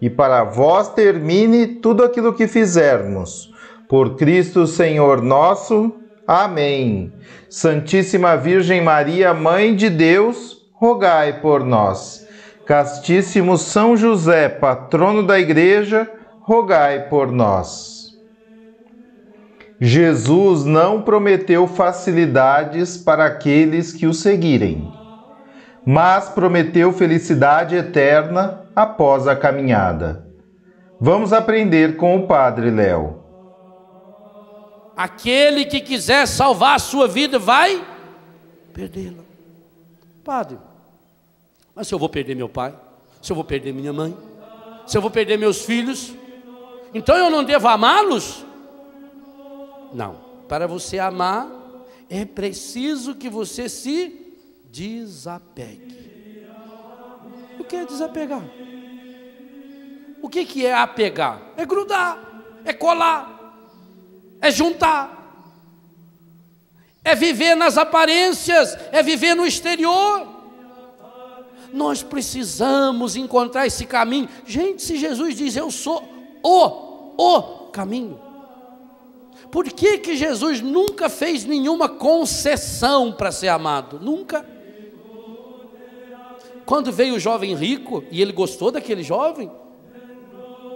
e para vós termine tudo aquilo que fizermos. Por Cristo Senhor nosso. Amém. Santíssima Virgem Maria, Mãe de Deus, rogai por nós. Castíssimo São José, patrono da Igreja, rogai por nós. Jesus não prometeu facilidades para aqueles que o seguirem, mas prometeu felicidade eterna após a caminhada. Vamos aprender com o Padre Léo. Aquele que quiser salvar a sua vida vai perdê-la. Padre, mas se eu vou perder meu pai, se eu vou perder minha mãe, se eu vou perder meus filhos, então eu não devo amá-los? Não. Para você amar, é preciso que você se desapegue. O que é desapegar? O que, que é apegar? É grudar, é colar, é juntar, é viver nas aparências, é viver no exterior. Nós precisamos encontrar esse caminho. Gente, se Jesus diz eu sou o, o caminho. Por que, que Jesus nunca fez nenhuma concessão para ser amado? Nunca. Quando veio o jovem rico e ele gostou daquele jovem,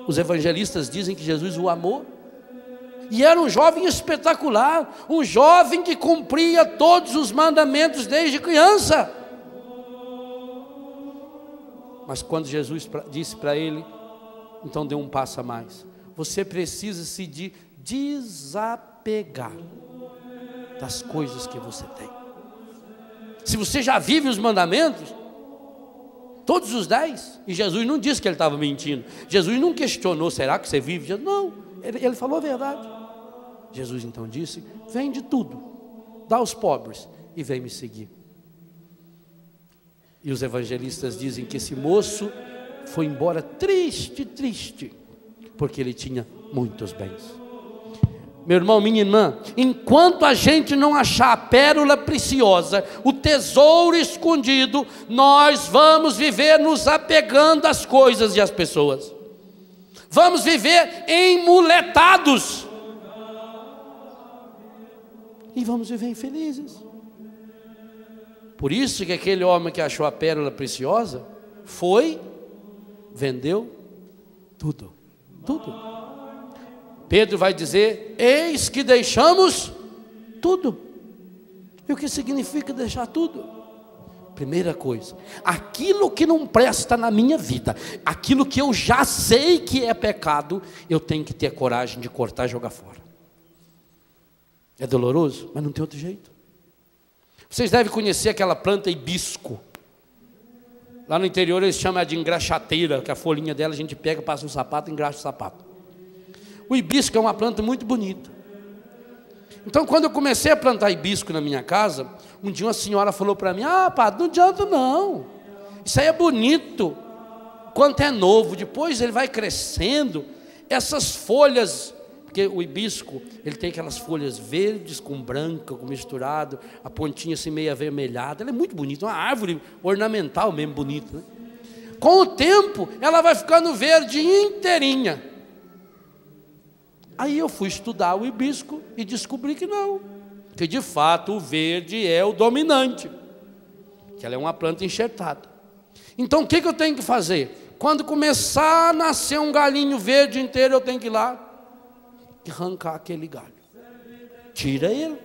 os evangelistas dizem que Jesus o amou. E era um jovem espetacular, um jovem que cumpria todos os mandamentos desde criança. Mas quando Jesus disse para ele, então deu um passo a mais. Você precisa se de desapegar das coisas que você tem. Se você já vive os mandamentos, Todos os dez. E Jesus não disse que ele estava mentindo. Jesus não questionou, será que você vive? Não, ele, ele falou a verdade. Jesus então disse: vende tudo, dá aos pobres e vem me seguir. E os evangelistas dizem que esse moço foi embora triste, triste, porque ele tinha muitos bens meu irmão, minha irmã, enquanto a gente não achar a pérola preciosa, o tesouro escondido, nós vamos viver nos apegando às coisas e às pessoas. Vamos viver emuletados. E vamos viver infelizes. Por isso que aquele homem que achou a pérola preciosa foi, vendeu tudo, tudo. Pedro vai dizer: Eis que deixamos tudo. E o que significa deixar tudo? Primeira coisa, aquilo que não presta na minha vida, aquilo que eu já sei que é pecado, eu tenho que ter coragem de cortar e jogar fora. É doloroso, mas não tem outro jeito. Vocês devem conhecer aquela planta hibisco. Lá no interior eles chamam de engraxateira, que a folhinha dela a gente pega, passa um sapato engraxa o sapato. O hibisco é uma planta muito bonita. Então, quando eu comecei a plantar hibisco na minha casa, um dia uma senhora falou para mim: Ah, padre, não adianta não. Isso aí é bonito. Quanto é novo, depois ele vai crescendo. Essas folhas, porque o hibisco, ele tem aquelas folhas verdes com branca, com misturado, a pontinha assim meio avermelhada. Ela é muito bonita, uma árvore ornamental mesmo bonita. Né? Com o tempo, ela vai ficando verde inteirinha. Aí eu fui estudar o hibisco e descobri que não, que de fato o verde é o dominante, que ela é uma planta enxertada. Então o que, que eu tenho que fazer? Quando começar a nascer um galinho verde inteiro, eu tenho que ir lá e arrancar aquele galho. tira ele.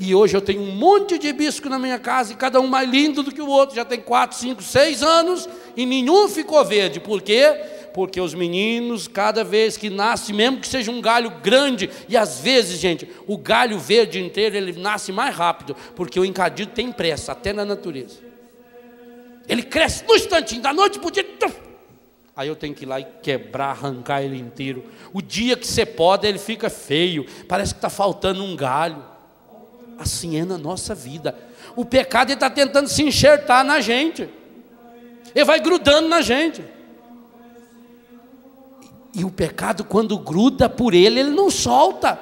E hoje eu tenho um monte de hibisco na minha casa, e cada um mais lindo do que o outro, já tem quatro, cinco, seis anos, e nenhum ficou verde. Por quê? Porque os meninos, cada vez que nasce, mesmo que seja um galho grande, e às vezes, gente, o galho verde inteiro, ele nasce mais rápido, porque o encadido tem pressa, até na natureza. Ele cresce no instantinho, da noite para o dia. Aí eu tenho que ir lá e quebrar, arrancar ele inteiro. O dia que você pode, ele fica feio, parece que está faltando um galho. Assim é na nossa vida. O pecado está tentando se enxertar na gente, ele vai grudando na gente. E o pecado, quando gruda por ele, ele não solta.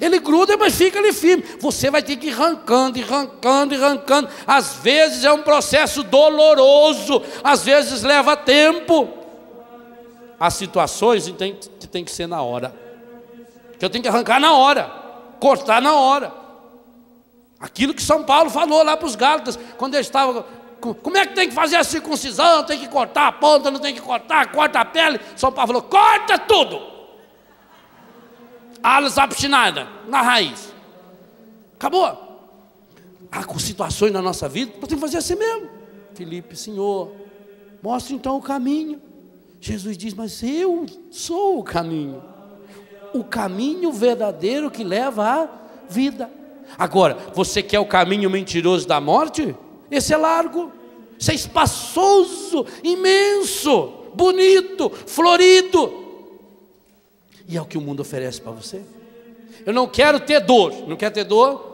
Ele gruda, mas fica ali firme. Você vai ter que ir arrancando, e arrancando, e arrancando. Às vezes é um processo doloroso, às vezes leva tempo. Há situações que tem, que ser na hora. Que eu tenho que arrancar na hora, cortar na hora. Aquilo que São Paulo falou lá para os Gálatas, quando ele estava. Como é que tem que fazer a circuncisão? Tem que cortar a ponta, não tem que cortar, corta a pele. São Paulo falou: corta tudo. Alas abstinadas, na raiz. Acabou. Há situações na nossa vida, nós temos que fazer assim mesmo. Felipe, Senhor, mostre então o caminho. Jesus diz: Mas eu sou o caminho. O caminho verdadeiro que leva à vida. Agora, você quer o caminho mentiroso da morte? Esse é largo, esse é espaçoso, imenso, bonito, florido. E é o que o mundo oferece para você. Eu não quero ter dor, não quer ter dor?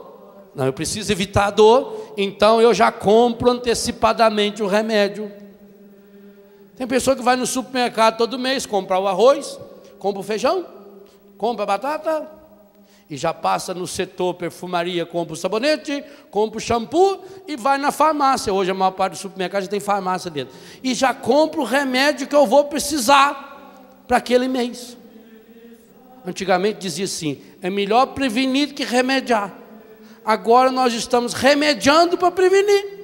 Não, eu preciso evitar a dor, então eu já compro antecipadamente o remédio. Tem pessoa que vai no supermercado todo mês comprar o arroz, compra o feijão, compra a batata, e já passa no setor perfumaria, compra o sabonete, compra o shampoo e vai na farmácia. Hoje a maior parte do supermercado já tem farmácia dentro. E já compra o remédio que eu vou precisar para aquele mês. Antigamente dizia assim: é melhor prevenir que remediar. Agora nós estamos remediando para prevenir.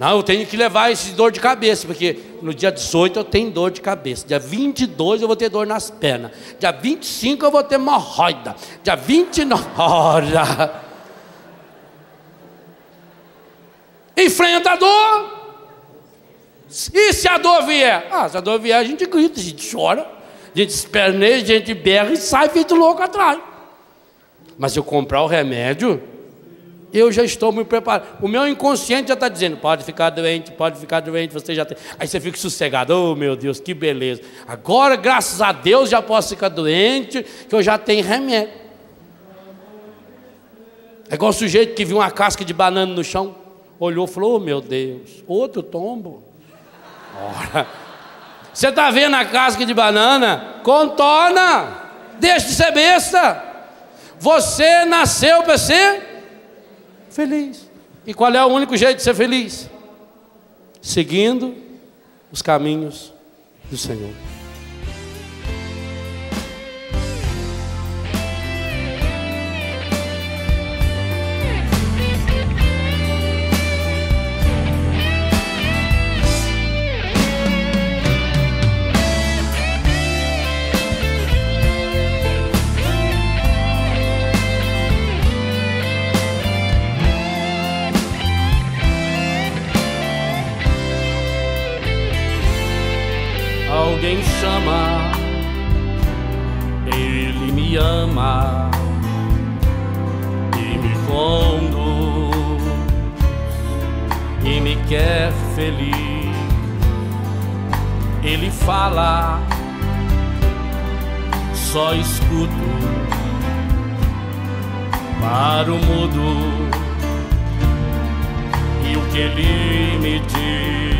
Não, eu tenho que levar esse dor de cabeça, porque no dia 18 eu tenho dor de cabeça. Dia 22 eu vou ter dor nas pernas. Dia 25 eu vou ter hemorroida. Dia 29. Ora! Enfrenta a dor. E se a dor vier? Ah, se a dor vier, a gente grita, a gente chora, a gente esperneia, a gente berra e sai feito louco atrás. Mas se eu comprar o remédio, eu já estou me preparado. O meu inconsciente já está dizendo: pode ficar doente, pode ficar doente, você já tem. Aí você fica sossegado: oh meu Deus, que beleza. Agora, graças a Deus, já posso ficar doente, que eu já tenho remédio. É igual o sujeito que viu uma casca de banana no chão, olhou e falou: oh meu Deus, outro tombo. Ora. Você está vendo a casca de banana? Contorna, deixa de ser besta. Você nasceu para ser feliz. E qual é o único jeito de ser feliz? Seguindo os caminhos do Senhor. Alguém chama, Ele me ama e me conduz e me quer feliz. Ele fala, só escuto para o mudo e o que ele me diz.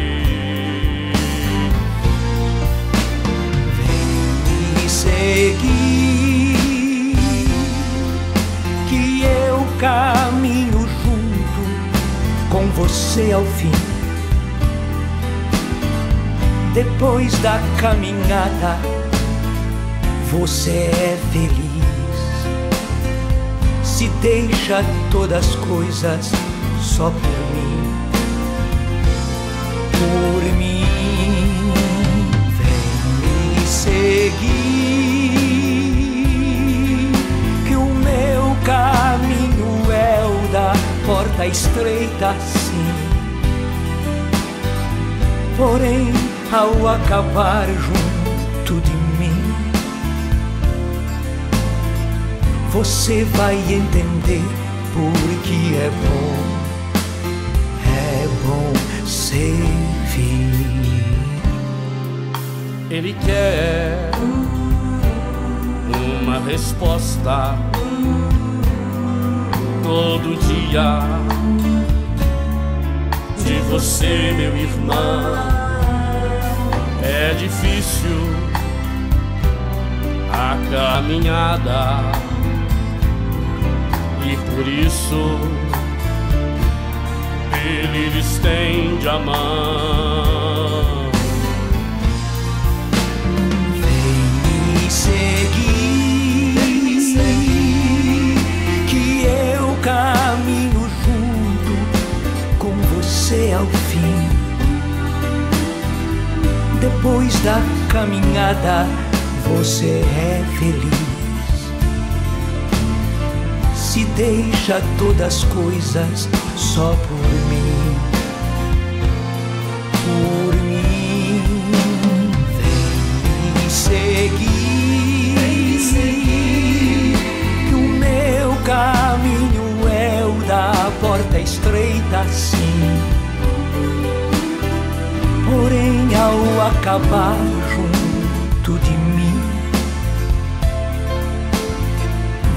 Seguir, que eu caminho junto com você ao fim. Depois da caminhada, você é feliz. Se deixa todas as coisas só por mim, por mim. Vem me seguir porta estreita sim. Porém, ao acabar junto de mim, você vai entender porque é bom, é bom servir. Ele quer uma resposta todo dia de você, meu irmão. É difícil a caminhada e por isso ele estende a mão. Vem me seguir, caminho junto com você ao fim. Depois da caminhada, você é feliz. Se deixa todas as coisas só por mim, acabar junto de mim,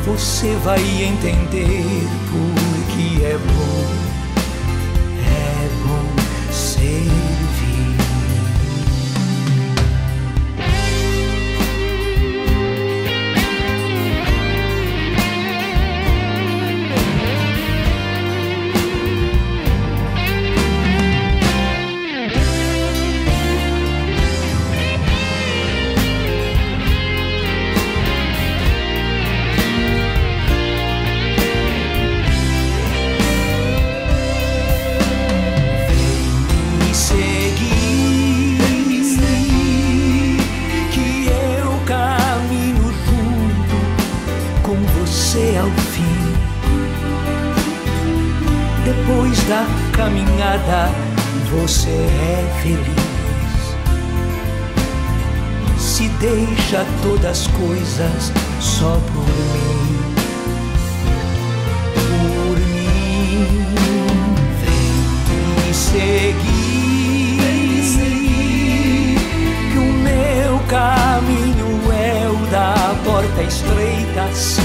você vai entender porque é bom, Se deixa todas as coisas só por mim. Por mim, vem me seguir, que o meu caminho é o da porta estreita, sim.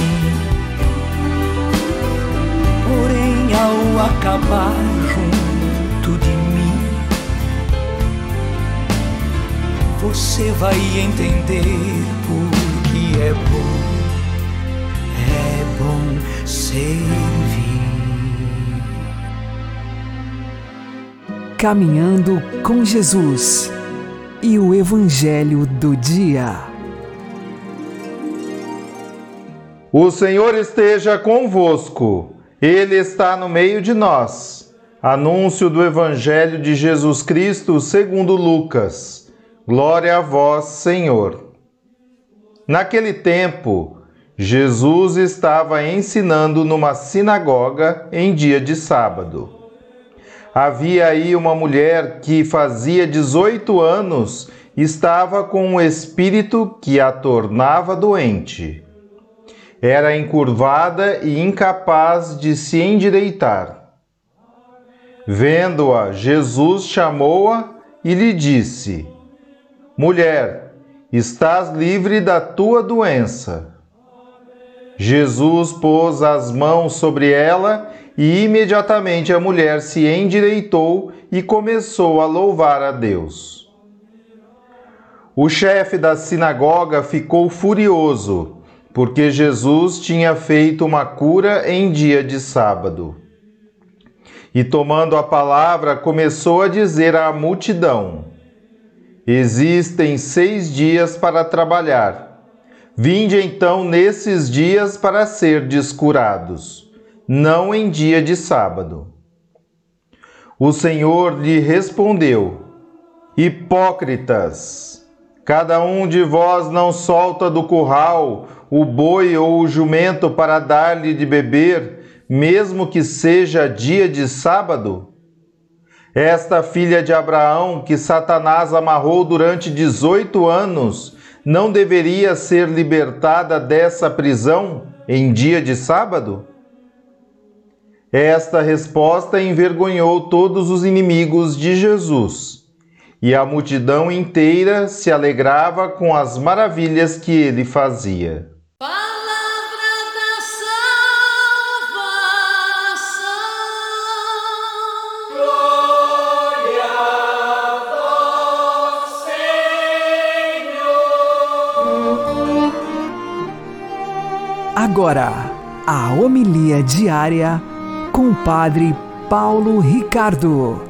Porém, ao acabar junto você vai entender porque é bom, é bom servir. Caminhando com Jesus e o Evangelho do Dia. O Senhor esteja convosco, Ele está no meio de nós. Anúncio do Evangelho de Jesus Cristo segundo Lucas. Glória a vós, Senhor. Naquele tempo, Jesus estava ensinando numa sinagoga em dia de sábado. Havia aí uma mulher que fazia 18 anos estava com um espírito que a tornava doente. Era encurvada e incapaz de se endireitar. Vendo-a, Jesus chamou-a e lhe disse: Mulher, estás livre da tua doença. Jesus pôs as mãos sobre ela e imediatamente a mulher se endireitou e começou a louvar a Deus. O chefe da sinagoga ficou furioso, porque Jesus tinha feito uma cura em dia de sábado. E tomando a palavra, começou a dizer à multidão: Existem seis dias para trabalhar. Vinde então nesses dias para ser descurados, não em dia de sábado. O Senhor lhe respondeu: Hipócritas, cada um de vós não solta do curral o boi ou o jumento para dar-lhe de beber, mesmo que seja dia de sábado? Esta filha de Abraão, que Satanás amarrou durante 18 anos, não deveria ser libertada dessa prisão em dia de sábado? Esta resposta envergonhou todos os inimigos de Jesus, e a multidão inteira se alegrava com as maravilhas que ele fazia. Agora, a homilia diária com o Padre Paulo Ricardo.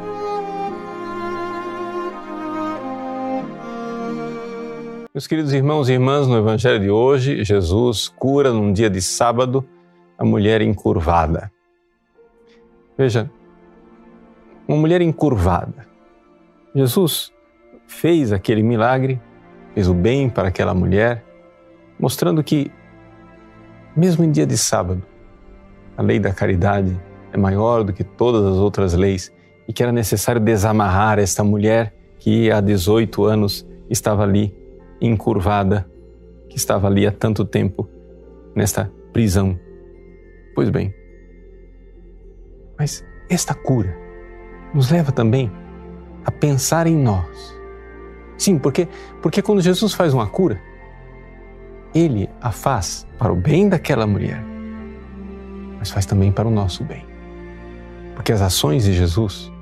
Meus queridos irmãos e irmãs, no Evangelho de hoje, Jesus cura num dia de sábado a mulher encurvada. Veja, uma mulher encurvada. Jesus fez aquele milagre, fez o bem para aquela mulher, mostrando que, mesmo em dia de sábado, a lei da caridade é maior do que todas as outras leis e que era necessário desamarrar esta mulher que há 18 anos estava ali encurvada, que estava ali há tanto tempo nesta prisão. Pois bem, mas esta cura nos leva também a pensar em nós. Sim, porque porque quando Jesus faz uma cura, ele a faz para o bem daquela mulher, mas faz também para o nosso bem. Porque as ações de Jesus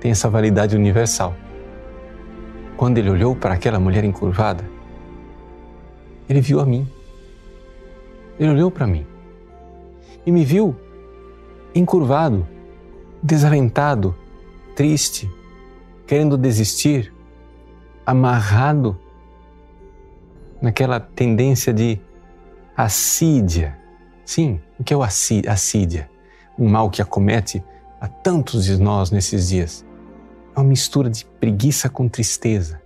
têm essa validade universal. Quando ele olhou para aquela mulher encurvada, ele viu a mim. Ele olhou para mim e me viu encurvado, desalentado, triste, querendo desistir, amarrado naquela tendência de assídia. Sim, o que é o assídia? Um mal que acomete a tantos de nós nesses dias. É uma mistura de preguiça com tristeza.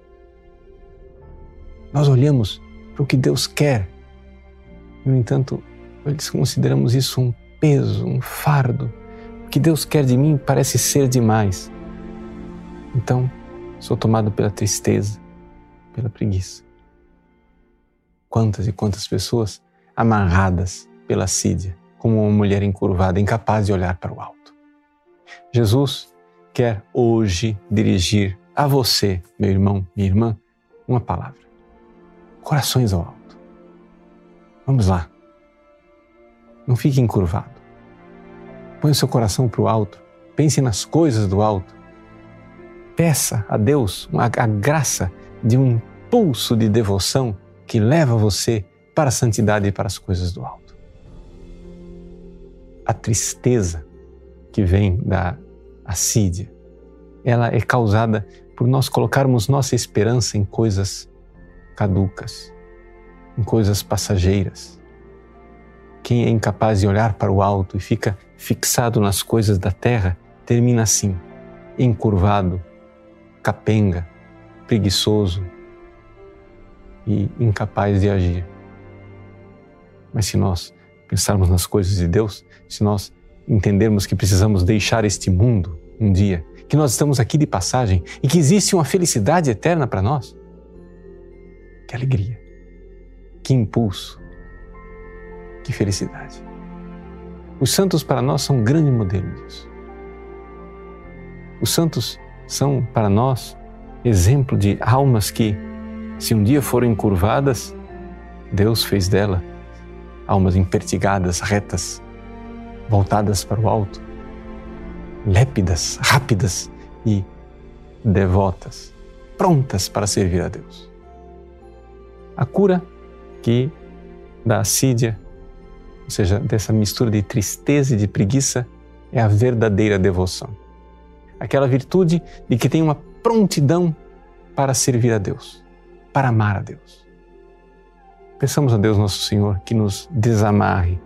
Nós olhamos para o que Deus quer. No entanto, nós consideramos isso um peso, um fardo. O que Deus quer de mim parece ser demais. Então, sou tomado pela tristeza, pela preguiça. Quantas e quantas pessoas amarradas pela sídia, como uma mulher encurvada, incapaz de olhar para o alto. Jesus quer hoje dirigir a você, meu irmão, minha irmã, uma palavra. Corações ao alto. Vamos lá. Não fique encurvado. Põe o seu coração para o alto. Pense nas coisas do alto. Peça a Deus a, graça de um impulso de devoção que leva você para a santidade e para as coisas do alto. A tristeza que vem da assídia, ela é causada por nós colocarmos nossa esperança em coisas caducas, em coisas passageiras. Quem é incapaz de olhar para o alto e fica fixado nas coisas da terra, termina assim, encurvado, capenga, preguiçoso e incapaz de agir. Mas se nós pensarmos nas coisas de Deus, se nós entendermos que precisamos deixar este mundo um dia, que nós estamos aqui de passagem e que existe uma felicidade eterna para nós. Que alegria, que impulso, que felicidade. Os santos para nós são um grande modelo disso. Os santos são para nós exemplo de almas que, se um dia foram encurvadas, Deus fez dela almas impertigadas, retas, voltadas para o alto, lépidas, rápidas e devotas, prontas para servir a Deus. A cura que da assídia, ou seja, dessa mistura de tristeza e de preguiça, é a verdadeira devoção. Aquela virtude de que tem uma prontidão para servir a Deus, para amar a Deus. Peçamos a Deus Nosso Senhor que nos desamarre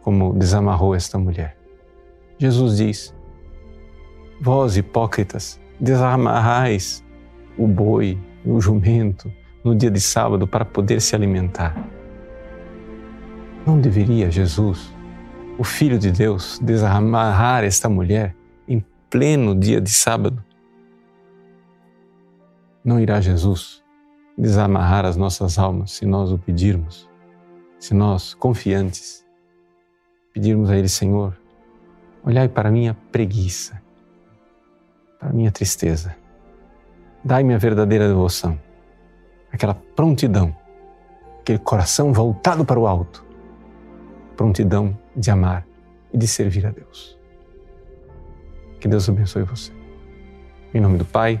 como desamarrou esta mulher. Jesus diz: Vós, hipócritas, desamarrais o boi, o jumento, no dia de sábado para poder se alimentar. Não deveria Jesus o Filho de Deus desamarrar esta mulher em pleno dia de sábado? Não irá Jesus desamarrar as nossas almas se nós o pedirmos, se nós, confiantes, pedirmos a Ele, Senhor, olhai para a minha preguiça, para a minha tristeza, dai-me a verdadeira devoção, aquela prontidão, aquele coração voltado para o alto, prontidão de amar e de servir a Deus. Que Deus abençoe você. Em nome do Pai,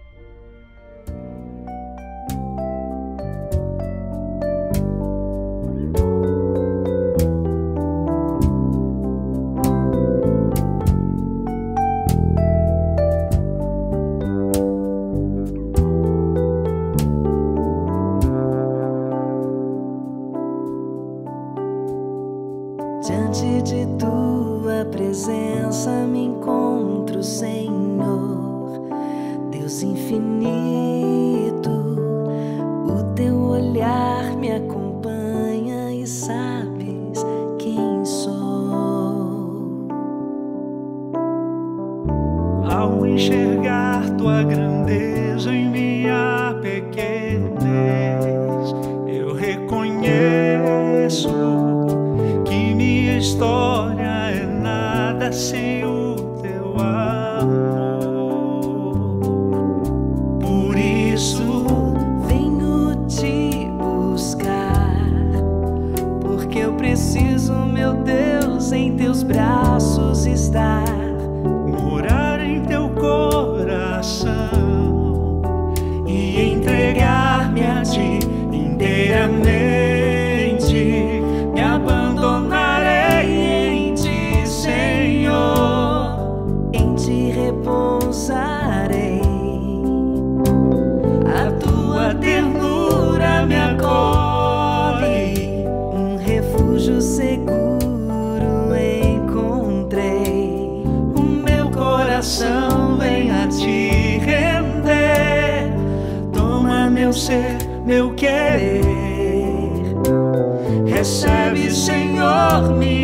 História é nada sem o querer. Recebe, Senhor, minha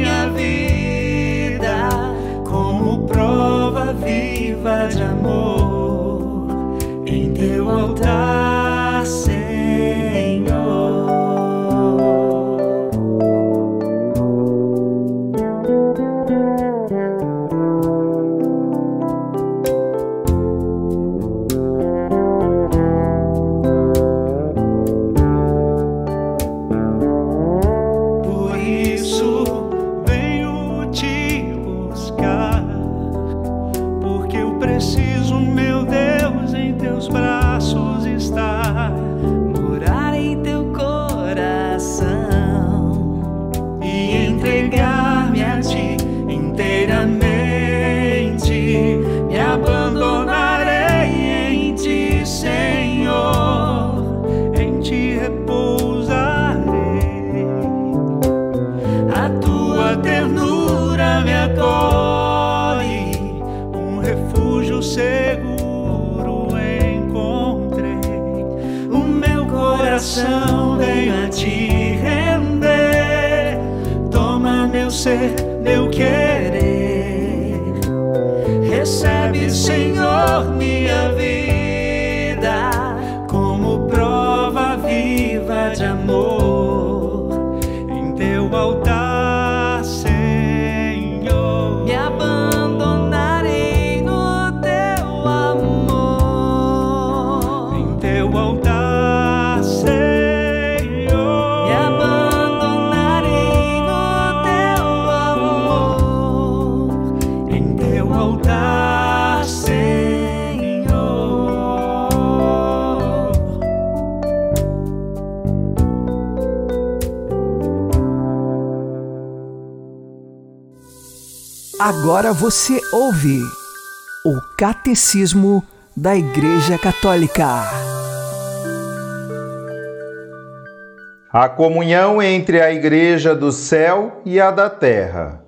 Agora você ouve o Catecismo da Igreja Católica. A comunhão entre a Igreja do céu e a da terra.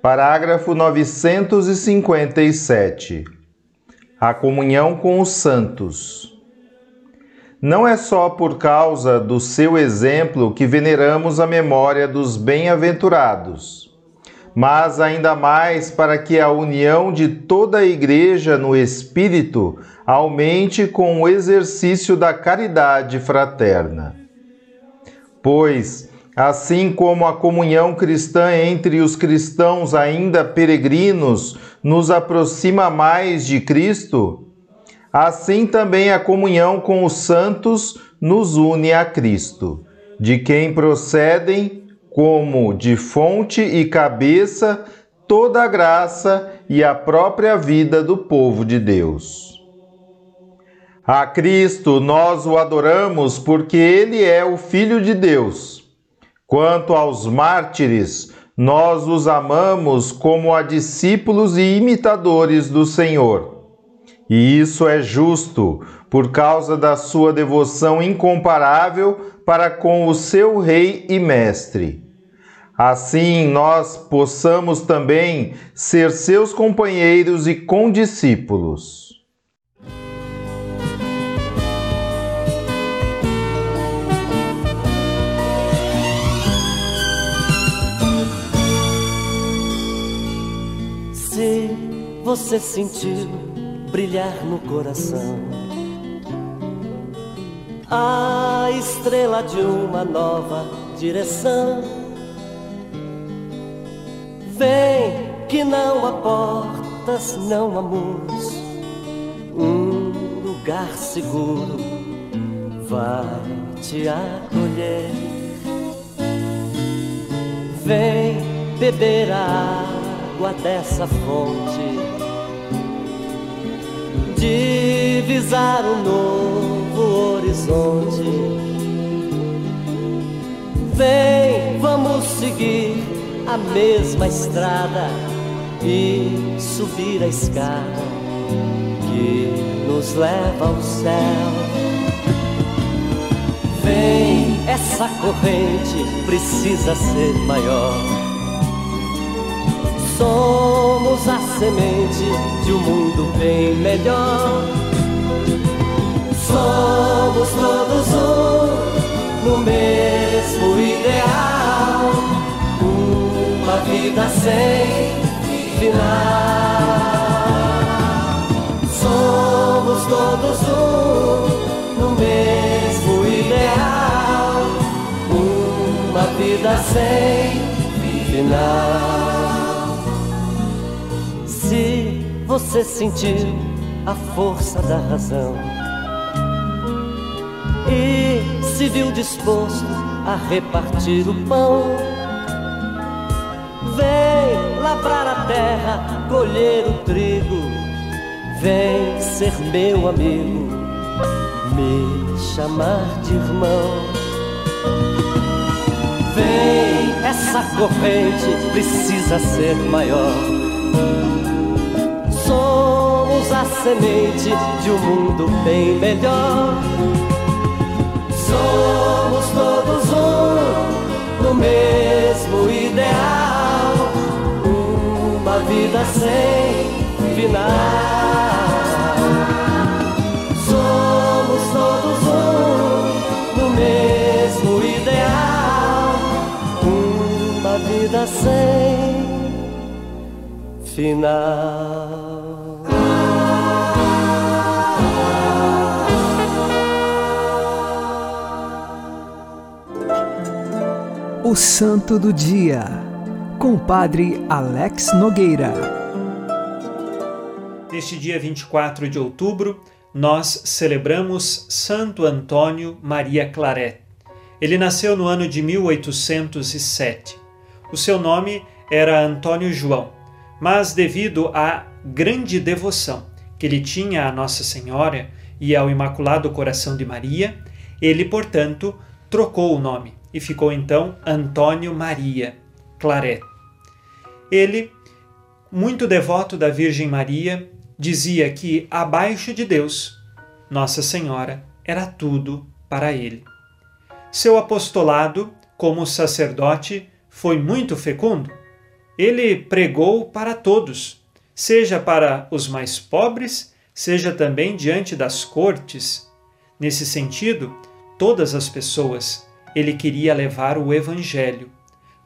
Parágrafo 957. A comunhão com os santos. não é só por causa do seu exemplo que veneramos a memória dos bem-aventurados, mas ainda mais para que a união de toda a Igreja no Espírito aumente com o exercício da caridade fraterna. Pois, assim como a comunhão cristã entre os cristãos ainda peregrinos nos aproxima mais de Cristo, assim também a comunhão com os santos nos une a Cristo, de quem procedem, como de fonte e cabeça, toda a graça e a própria vida do povo de Deus. A Cristo nós o adoramos porque ele é o Filho de Deus. Quanto aos mártires, nós os amamos como a discípulos e imitadores do Senhor. E isso é justo, por causa da sua devoção incomparável para com o seu Rei e Mestre. Assim, nós possamos também ser seus companheiros e condiscípulos. Se você sentiu brilhar no coração. A estrela de uma nova direção. Vem que não há portas, não há muros. Um lugar seguro vai te acolher. Vem beber a água dessa fonte divisar um novo horizonte. Vem, vamos seguir a mesma estrada e subir a escada que nos leva ao céu. Vem, essa corrente precisa ser maior Somos a semente de um mundo bem melhor. Somos todos um no mesmo ideal. Uma vida sem final. Somos todos um no mesmo ideal. Uma vida sem final. Se você sentiu a força da razão e se viu disposto a repartir o pão, vem lavrar a terra, colher o trigo, vem ser meu amigo, me chamar de irmão. Vem, essa corrente precisa ser maior somos a semente de um mundo bem melhor. Somos todos um no mesmo ideal, vida sem final. Somos todos um no mesmo ideal, uma vida sem final. O Santo do Dia, com o Padre Alex Nogueira. Neste dia 24 de outubro, nós celebramos Santo Antônio Maria Claret. Ele nasceu no ano de 1807. O seu nome era Antônio João, mas devido à grande devoção que ele tinha à Nossa Senhora e ao Imaculado Coração de Maria, ele, portanto, trocou o nome e ficou então Antônio Maria Claret. Ele, muito devoto da Virgem Maria, dizia que abaixo de Deus, Nossa Senhora era tudo para ele. Seu apostolado como sacerdote foi muito fecundo. Ele pregou para todos, seja para os mais pobres, seja também diante das cortes. Nesse sentido, todas as pessoas, ele queria levar o Evangelho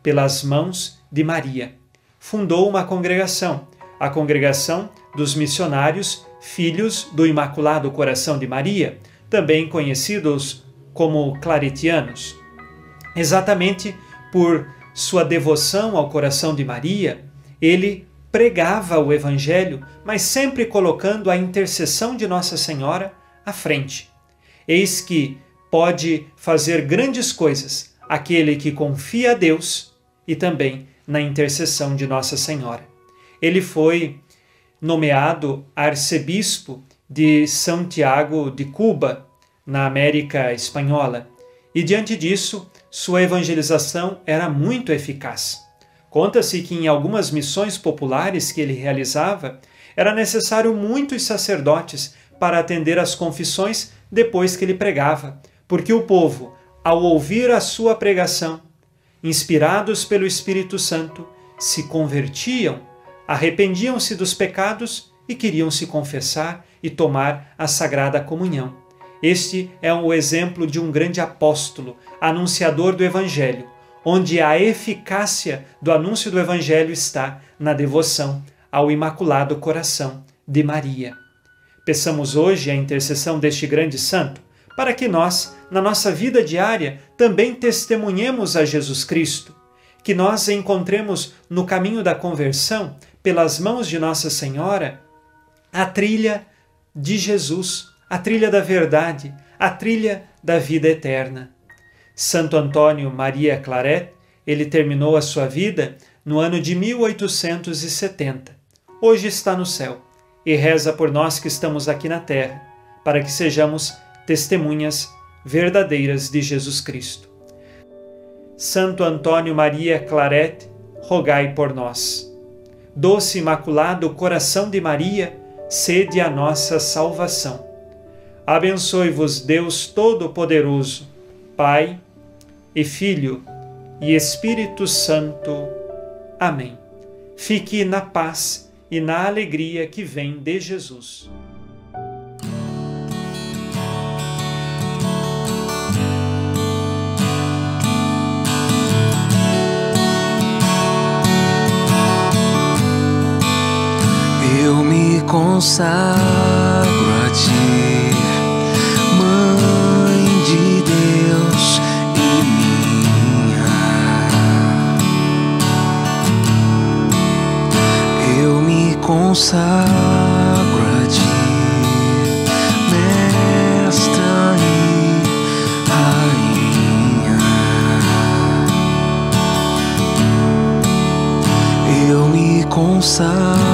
pelas mãos de Maria. Fundou uma congregação, a Congregação dos Missionários Filhos do Imaculado Coração de Maria, também conhecidos como claretianos. Exatamente por sua devoção ao coração de Maria, ele pregava o Evangelho, mas sempre colocando a intercessão de Nossa Senhora à frente. Eis que pode fazer grandes coisas aquele que confia a Deus e também na intercessão de Nossa Senhora. Ele foi nomeado arcebispo de Santiago de Cuba, na América Espanhola, e diante disso, sua evangelização era muito eficaz. Conta-se que em algumas missões populares que ele realizava, era necessário muitos sacerdotes para atender às confissões depois que ele pregava, porque o povo, ao ouvir a sua pregação, inspirados pelo Espírito Santo, se convertiam, arrependiam-se dos pecados e queriam se confessar e tomar a sagrada comunhão. Este é o exemplo de um grande apóstolo, anunciador do Evangelho, onde a eficácia do anúncio do Evangelho está na devoção ao Imaculado Coração de Maria. Peçamos hoje a intercessão deste grande santo, para que nós, na nossa vida diária, também testemunhemos a Jesus Cristo, que nós encontremos no caminho da conversão, pelas mãos de Nossa Senhora, a trilha de Jesus a trilha da verdade, a trilha da vida eterna. Santo Antônio Maria Claret, ele terminou a sua vida no ano de 1870. Hoje está no céu e reza por nós que estamos aqui na terra, para que sejamos testemunhas verdadeiras de Jesus Cristo. Santo Antônio Maria Claret, rogai por nós. Doce Imaculado Coração de Maria, sede a nossa salvação. Abençoe-vos Deus Todo-Poderoso, Pai e Filho e Espírito Santo. Amém. Fique na paz e na alegria que vem de Jesus. Consagro a ti. consagro a ti, mestra e rainha. Eu me consagro.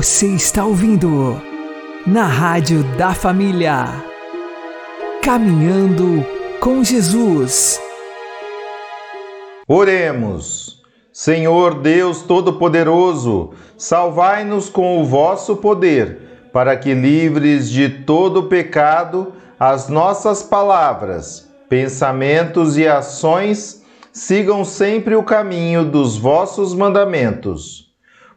Você está ouvindo na Rádio da Família. Caminhando com Jesus. Oremos. Senhor Deus Todo-Poderoso, salvai-nos com o vosso poder, para que, livres de todo pecado, as nossas palavras, pensamentos e ações sigam sempre o caminho dos vossos mandamentos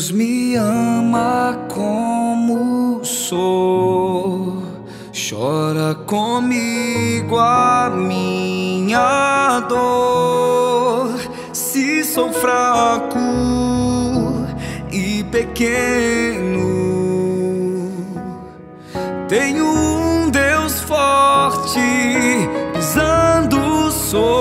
Deus me ama como sou, chora comigo a minha dor. Se sou fraco e pequeno, tenho um Deus forte pisando sobre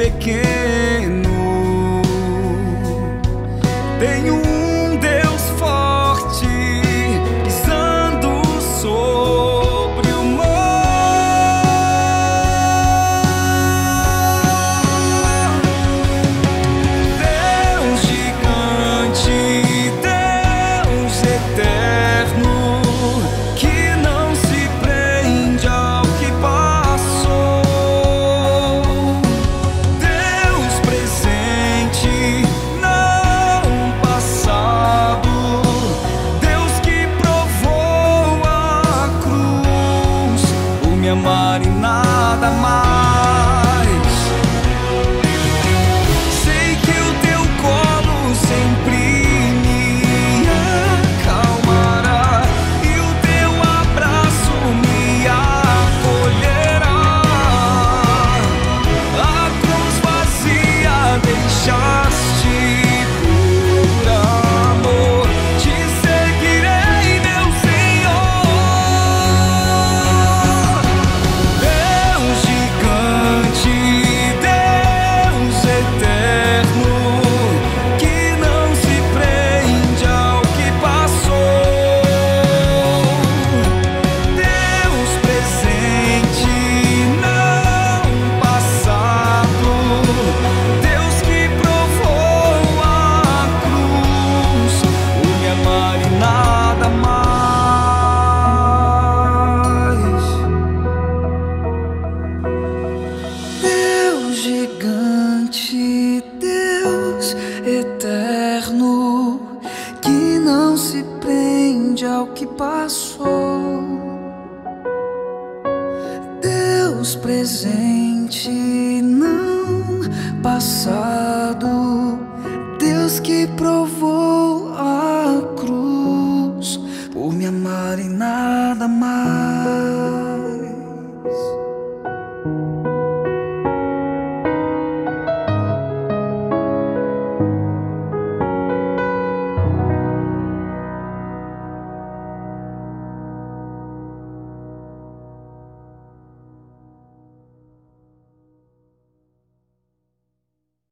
pequeno, tenho